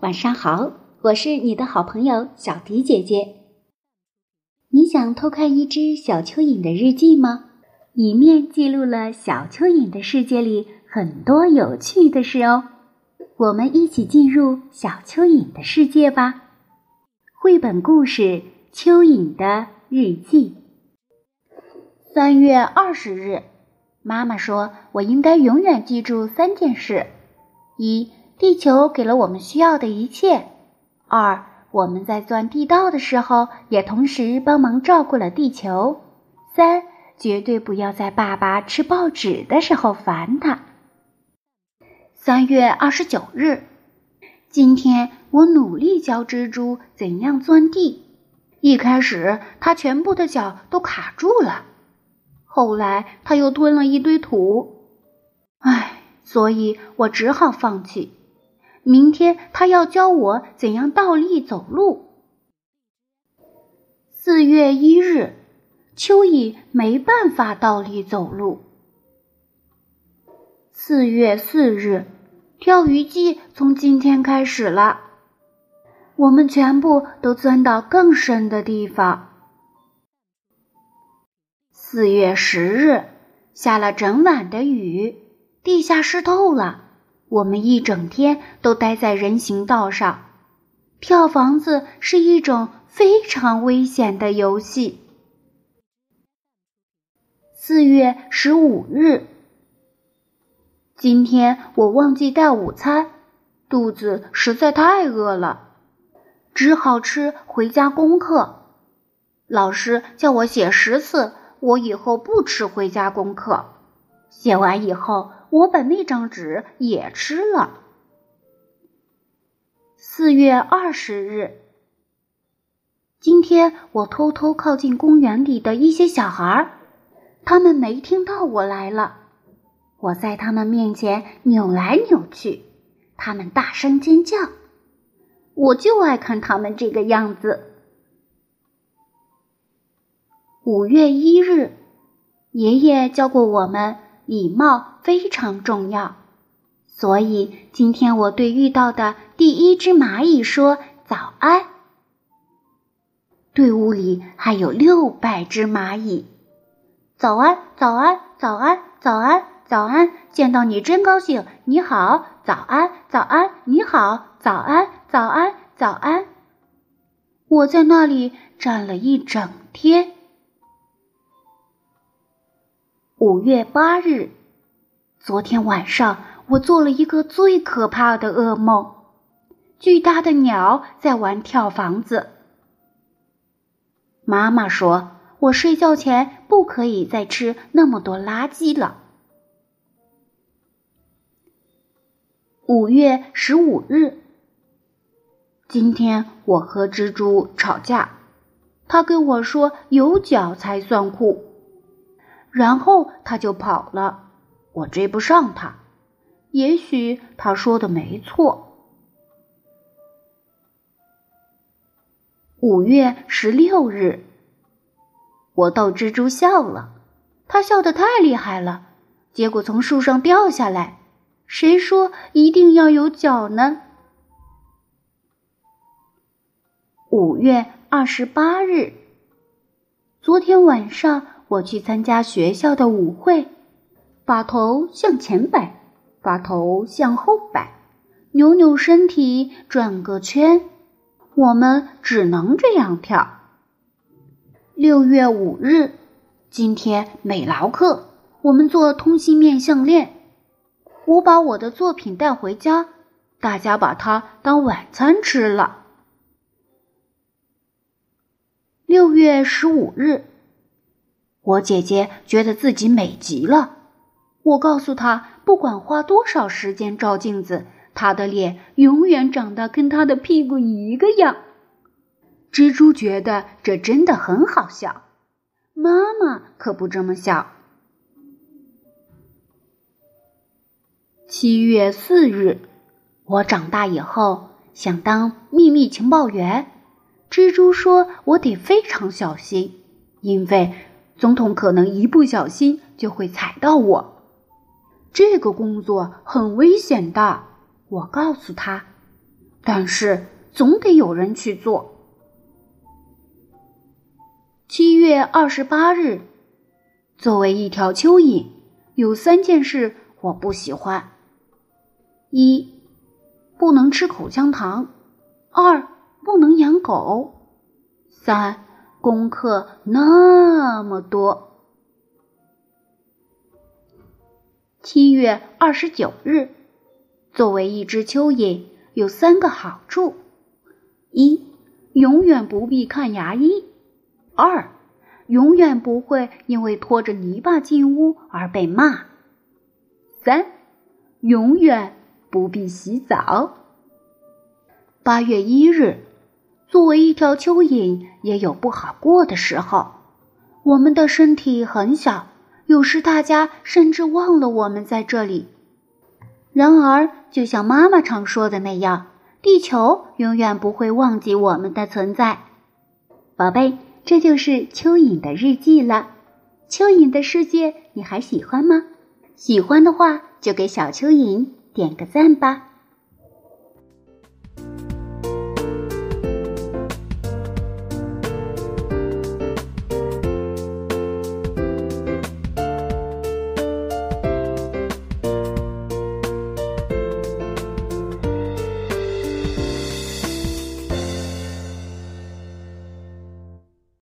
晚上好，我是你的好朋友小迪姐姐。你想偷看一只小蚯蚓的日记吗？里面记录了小蚯蚓的世界里很多有趣的事哦。我们一起进入小蚯蚓的世界吧。绘本故事《蚯蚓的日记》。三月二十日，妈妈说我应该永远记住三件事：一。地球给了我们需要的一切。二，我们在钻地道的时候，也同时帮忙照顾了地球。三，绝对不要在爸爸吃报纸的时候烦他。三月二十九日，今天我努力教蜘蛛怎样钻地。一开始，它全部的脚都卡住了，后来它又吞了一堆土。唉，所以我只好放弃。明天他要教我怎样倒立走路。四月一日，蚯蚓没办法倒立走路。四月四日，钓鱼季从今天开始了。我们全部都钻到更深的地方。四月十日，下了整晚的雨，地下湿透了。我们一整天都待在人行道上，跳房子是一种非常危险的游戏。四月十五日，今天我忘记带午餐，肚子实在太饿了，只好吃回家功课。老师叫我写十次，我以后不吃回家功课。写完以后。我把那张纸也吃了。四月二十日，今天我偷偷靠近公园里的一些小孩儿，他们没听到我来了。我在他们面前扭来扭去，他们大声尖叫，我就爱看他们这个样子。五月一日，爷爷教过我们。礼貌非常重要，所以今天我对遇到的第一只蚂蚁说早安。队伍里还有六百只蚂蚁，早安，早安，早安，早安，早安！见到你真高兴，你好，早安，早安，你好，早安，早安，早安！我在那里站了一整天。五月八日，昨天晚上我做了一个最可怕的噩梦。巨大的鸟在玩跳房子。妈妈说我睡觉前不可以再吃那么多垃圾了。五月十五日，今天我和蜘蛛吵架，他跟我说有脚才算酷。然后他就跑了，我追不上他。也许他说的没错。五月十六日，我逗蜘蛛笑了，他笑得太厉害了，结果从树上掉下来。谁说一定要有脚呢？五月二十八日，昨天晚上。我去参加学校的舞会，把头向前摆，把头向后摆，扭扭身体，转个圈。我们只能这样跳。六月五日，今天美劳课，我们做通心面项链。我把我的作品带回家，大家把它当晚餐吃了。六月十五日。我姐姐觉得自己美极了，我告诉她，不管花多少时间照镜子，她的脸永远长得跟她的屁股一个样。蜘蛛觉得这真的很好笑，妈妈可不这么笑。七月四日，我长大以后想当秘密情报员，蜘蛛说我得非常小心，因为。总统可能一不小心就会踩到我，这个工作很危险的。我告诉他，但是总得有人去做。七月二十八日，作为一条蚯蚓，有三件事我不喜欢：一，不能吃口香糖；二，不能养狗；三，功课那么多。七月二十九日，作为一只蚯蚓，有三个好处：一，永远不必看牙医。二，永远不会因为拖着泥巴进屋而被骂。三，永远不必洗澡。八月一日，作为一条蚯蚓，也有不好过的时候。我们的身体很小，有时大家甚至忘了我们在这里。然而，就像妈妈常说的那样，地球永远不会忘记我们的存在，宝贝。这就是蚯蚓的日记了。蚯蚓的世界，你还喜欢吗？喜欢的话，就给小蚯蚓点个赞吧。